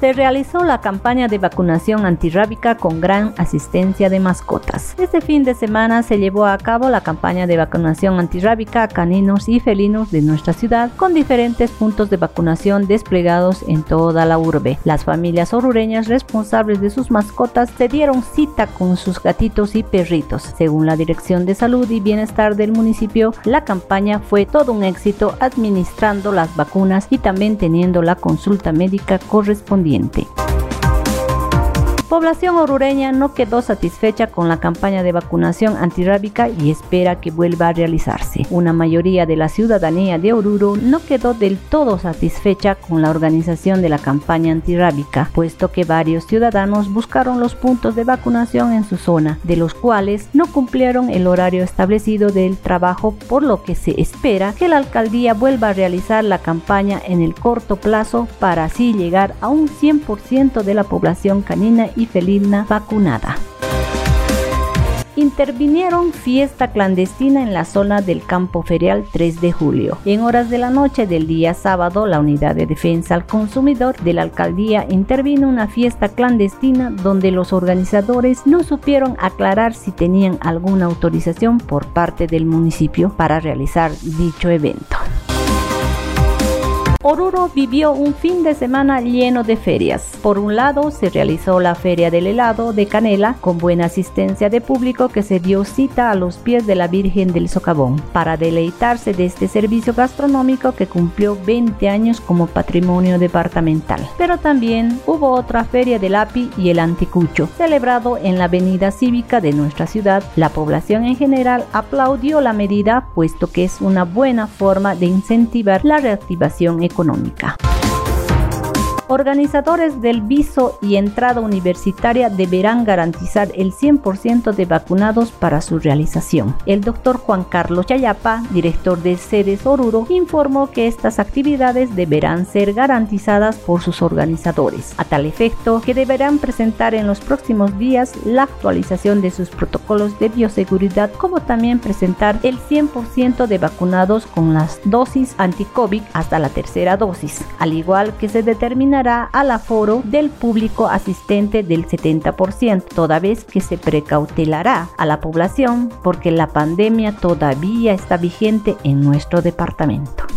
se realizó la campaña de vacunación antirrábica con gran asistencia de mascotas. Este fin de semana se llevó a cabo la campaña de vacunación antirrábica a caninos y felinos de nuestra ciudad con diferentes puntos de vacunación desplegados en toda la urbe. Las familias orureñas responsables de sus mascotas se dieron cita con sus gatitos y perritos. Según la Dirección de Salud y Bienestar del municipio, la campaña fue todo un éxito administrando las vacunas y también teniendo la consulta médica correspondiente corriente población orureña no quedó satisfecha con la campaña de vacunación antirrábica y espera que vuelva a realizarse. Una mayoría de la ciudadanía de Oruro no quedó del todo satisfecha con la organización de la campaña antirrábica, puesto que varios ciudadanos buscaron los puntos de vacunación en su zona, de los cuales no cumplieron el horario establecido del trabajo, por lo que se espera que la alcaldía vuelva a realizar la campaña en el corto plazo para así llegar a un 100% de la población canina y felina vacunada intervinieron fiesta clandestina en la zona del campo ferial 3 de julio. En horas de la noche del día sábado, la Unidad de Defensa al Consumidor de la alcaldía intervino una fiesta clandestina donde los organizadores no supieron aclarar si tenían alguna autorización por parte del municipio para realizar dicho evento. Oruro vivió un fin de semana lleno de ferias. Por un lado, se realizó la Feria del Helado de Canela con buena asistencia de público que se dio cita a los pies de la Virgen del Socavón para deleitarse de este servicio gastronómico que cumplió 20 años como patrimonio departamental. Pero también hubo otra Feria del API y el Anticucho, celebrado en la avenida cívica de nuestra ciudad. La población en general aplaudió la medida puesto que es una buena forma de incentivar la reactivación económica económica. Organizadores del viso y entrada universitaria deberán garantizar el 100% de vacunados para su realización. El doctor Juan Carlos Chayapa, director de sedes Oruro, informó que estas actividades deberán ser garantizadas por sus organizadores, a tal efecto que deberán presentar en los próximos días la actualización de sus protocolos de bioseguridad, como también presentar el 100% de vacunados con las dosis anti-COVID hasta la tercera dosis, al igual que se determina al aforo del público asistente del 70%, toda vez que se precautelará a la población porque la pandemia todavía está vigente en nuestro departamento.